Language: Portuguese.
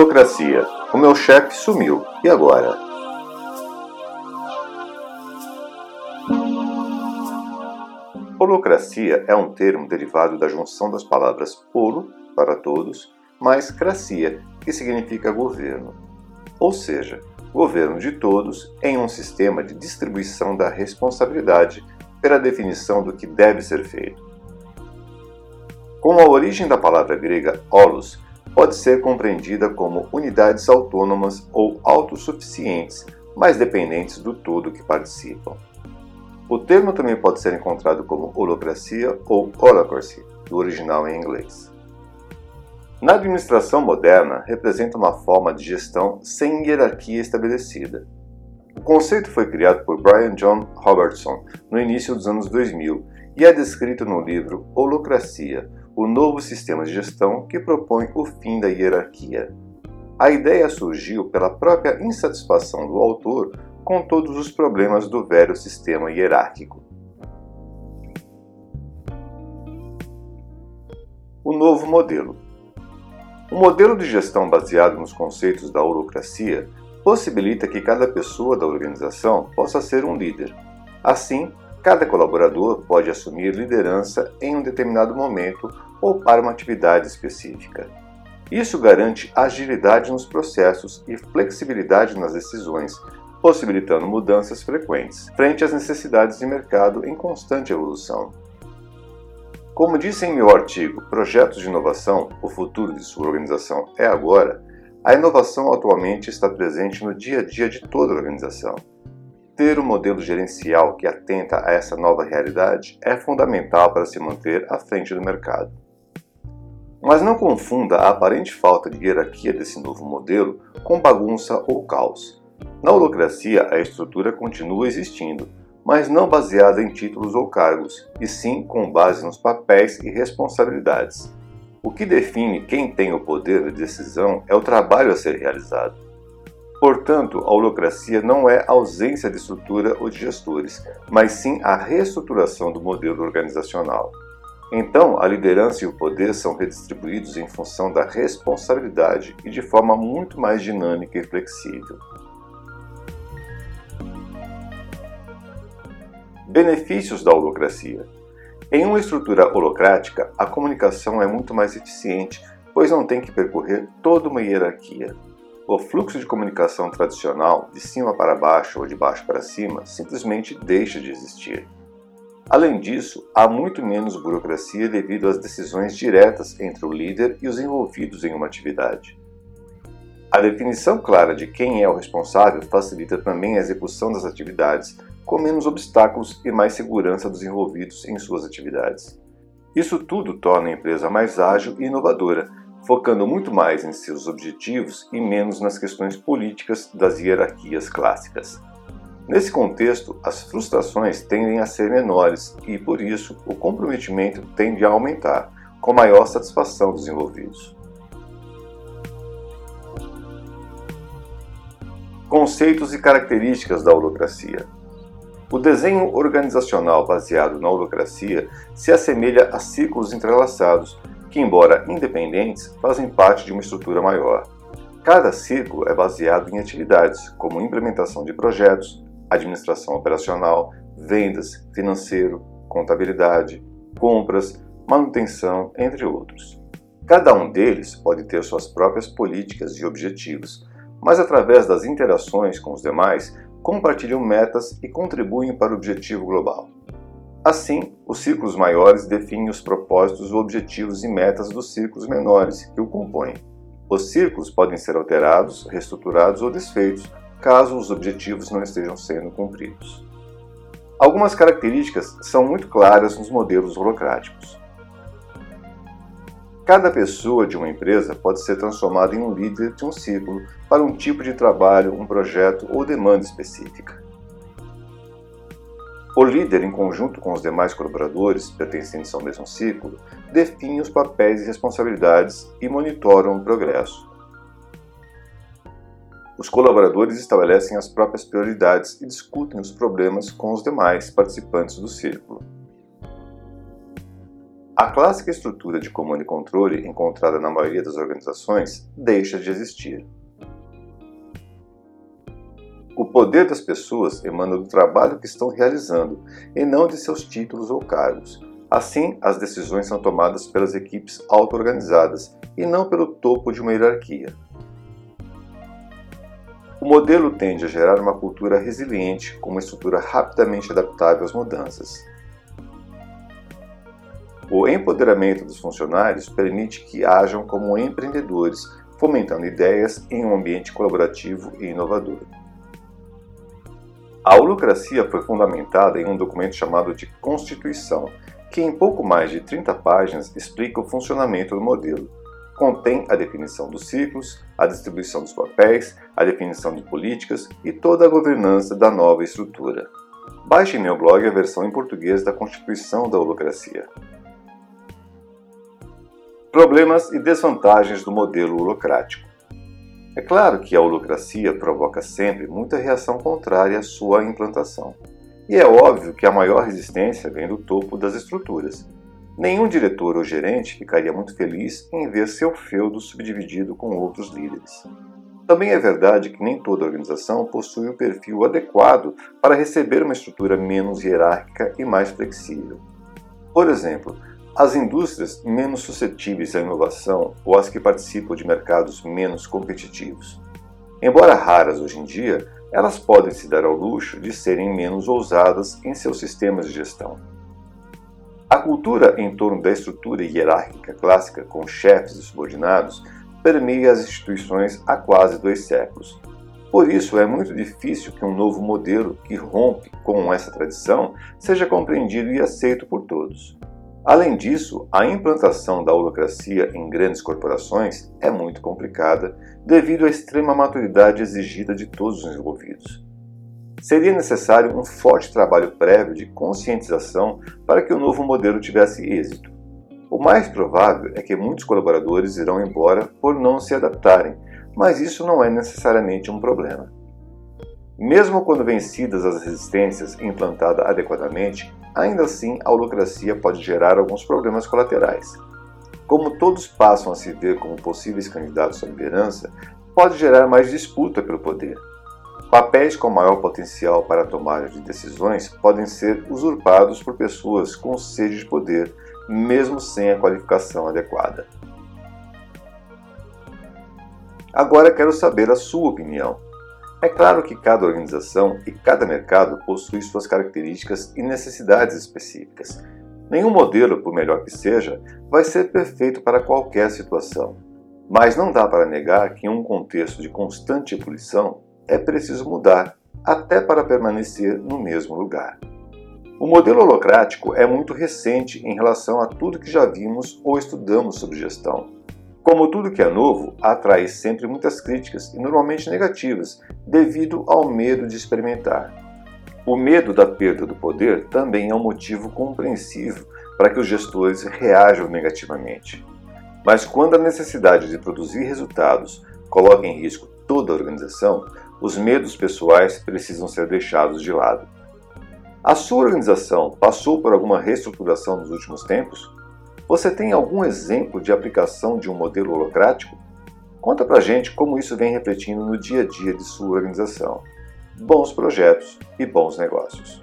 Holocracia. O meu chefe sumiu. E agora? Holocracia é um termo derivado da junção das palavras holo, para todos, mais cracia, que significa governo. Ou seja, governo de todos em um sistema de distribuição da responsabilidade pela definição do que deve ser feito. Com a origem da palavra grega holos, pode ser compreendida como unidades autônomas ou autossuficientes, mas dependentes do todo que participam. O termo também pode ser encontrado como holocracia ou holacracy, do original em inglês. Na administração moderna, representa uma forma de gestão sem hierarquia estabelecida. O conceito foi criado por Brian John Robertson no início dos anos 2000 e é descrito no livro Holocracia, o novo sistema de gestão que propõe o fim da hierarquia. A ideia surgiu pela própria insatisfação do autor com todos os problemas do velho sistema hierárquico. O novo modelo. O modelo de gestão baseado nos conceitos da holocracia possibilita que cada pessoa da organização possa ser um líder. Assim, cada colaborador pode assumir liderança em um determinado momento ou para uma atividade específica. Isso garante agilidade nos processos e flexibilidade nas decisões, possibilitando mudanças frequentes, frente às necessidades de mercado em constante evolução. Como disse em meu artigo Projetos de Inovação: O futuro de sua organização é agora, a inovação atualmente está presente no dia a dia de toda a organização. Ter um modelo gerencial que atenta a essa nova realidade é fundamental para se manter à frente do mercado. Mas não confunda a aparente falta de hierarquia desse novo modelo com bagunça ou caos. Na holocracia, a estrutura continua existindo, mas não baseada em títulos ou cargos, e sim com base nos papéis e responsabilidades. O que define quem tem o poder de decisão é o trabalho a ser realizado. Portanto, a holocracia não é ausência de estrutura ou de gestores, mas sim a reestruturação do modelo organizacional. Então, a liderança e o poder são redistribuídos em função da responsabilidade e de forma muito mais dinâmica e flexível. Benefícios da holocracia. Em uma estrutura holocrática, a comunicação é muito mais eficiente, pois não tem que percorrer toda uma hierarquia. O fluxo de comunicação tradicional, de cima para baixo ou de baixo para cima, simplesmente deixa de existir. Além disso, há muito menos burocracia devido às decisões diretas entre o líder e os envolvidos em uma atividade. A definição clara de quem é o responsável facilita também a execução das atividades, com menos obstáculos e mais segurança dos envolvidos em suas atividades. Isso tudo torna a empresa mais ágil e inovadora, focando muito mais em seus objetivos e menos nas questões políticas das hierarquias clássicas. Nesse contexto, as frustrações tendem a ser menores e, por isso, o comprometimento tende a aumentar, com maior satisfação dos envolvidos. Conceitos e características da holocracia. O desenho organizacional baseado na holocracia se assemelha a círculos entrelaçados que, embora independentes, fazem parte de uma estrutura maior. Cada círculo é baseado em atividades, como implementação de projetos, administração operacional, vendas, financeiro, contabilidade, compras, manutenção, entre outros. Cada um deles pode ter suas próprias políticas e objetivos, mas através das interações com os demais, compartilham metas e contribuem para o objetivo global. Assim, os círculos maiores definem os propósitos, objetivos e metas dos círculos menores que o compõem. Os círculos podem ser alterados, reestruturados ou desfeitos caso os objetivos não estejam sendo cumpridos. Algumas características são muito claras nos modelos holocráticos. Cada pessoa de uma empresa pode ser transformada em um líder de um círculo para um tipo de trabalho, um projeto ou demanda específica. O líder, em conjunto com os demais colaboradores pertencentes ao mesmo círculo, define os papéis e responsabilidades e monitoram o progresso. Os colaboradores estabelecem as próprias prioridades e discutem os problemas com os demais participantes do círculo. a clássica estrutura de comando e controle encontrada na maioria das organizações deixa de existir. O poder das pessoas emana do trabalho que estão realizando e não de seus títulos ou cargos. Assim, as decisões são tomadas pelas equipes auto-organizadas e não pelo topo de uma hierarquia. O modelo tende a gerar uma cultura resiliente com uma estrutura rapidamente adaptável às mudanças. O empoderamento dos funcionários permite que hajam como empreendedores, fomentando ideias em um ambiente colaborativo e inovador. A holocracia foi fundamentada em um documento chamado de Constituição, que em pouco mais de 30 páginas explica o funcionamento do modelo. Contém a definição dos ciclos, a distribuição dos papéis, a definição de políticas e toda a governança da nova estrutura. Baixe em meu blog a versão em português da Constituição da Holocracia. Problemas e desvantagens do modelo holocrático. É claro que a holocracia provoca sempre muita reação contrária à sua implantação. E é óbvio que a maior resistência vem do topo das estruturas. Nenhum diretor ou gerente ficaria muito feliz em ver seu feudo subdividido com outros líderes. Também é verdade que nem toda organização possui o perfil adequado para receber uma estrutura menos hierárquica e mais flexível. Por exemplo, as indústrias menos suscetíveis à inovação ou as que participam de mercados menos competitivos. Embora raras hoje em dia, elas podem se dar ao luxo de serem menos ousadas em seus sistemas de gestão. A cultura em torno da estrutura hierárquica clássica com chefes e subordinados permeia as instituições há quase dois séculos. Por isso, é muito difícil que um novo modelo que rompe com essa tradição seja compreendido e aceito por todos. Além disso, a implantação da holocracia em grandes corporações é muito complicada devido à extrema maturidade exigida de todos os envolvidos. Seria necessário um forte trabalho prévio de conscientização para que o novo modelo tivesse êxito. O mais provável é que muitos colaboradores irão embora por não se adaptarem, mas isso não é necessariamente um problema. Mesmo quando vencidas as resistências e implantada adequadamente, ainda assim a holocracia pode gerar alguns problemas colaterais. Como todos passam a se ver como possíveis candidatos à liderança, pode gerar mais disputa pelo poder. Papéis com maior potencial para a tomada de decisões podem ser usurpados por pessoas com sede de poder, mesmo sem a qualificação adequada. Agora quero saber a sua opinião. É claro que cada organização e cada mercado possui suas características e necessidades específicas. Nenhum modelo, por melhor que seja, vai ser perfeito para qualquer situação. Mas não dá para negar que em um contexto de constante ebulição é preciso mudar, até para permanecer no mesmo lugar. O modelo holocrático é muito recente em relação a tudo que já vimos ou estudamos sobre gestão. Como tudo que é novo, atrai sempre muitas críticas e normalmente negativas, devido ao medo de experimentar. O medo da perda do poder também é um motivo compreensível para que os gestores reajam negativamente. Mas quando a necessidade de produzir resultados coloca em risco toda a organização, os medos pessoais precisam ser deixados de lado. A sua organização passou por alguma reestruturação nos últimos tempos? Você tem algum exemplo de aplicação de um modelo holocrático? Conta pra gente como isso vem refletindo no dia a dia de sua organização. Bons projetos e bons negócios.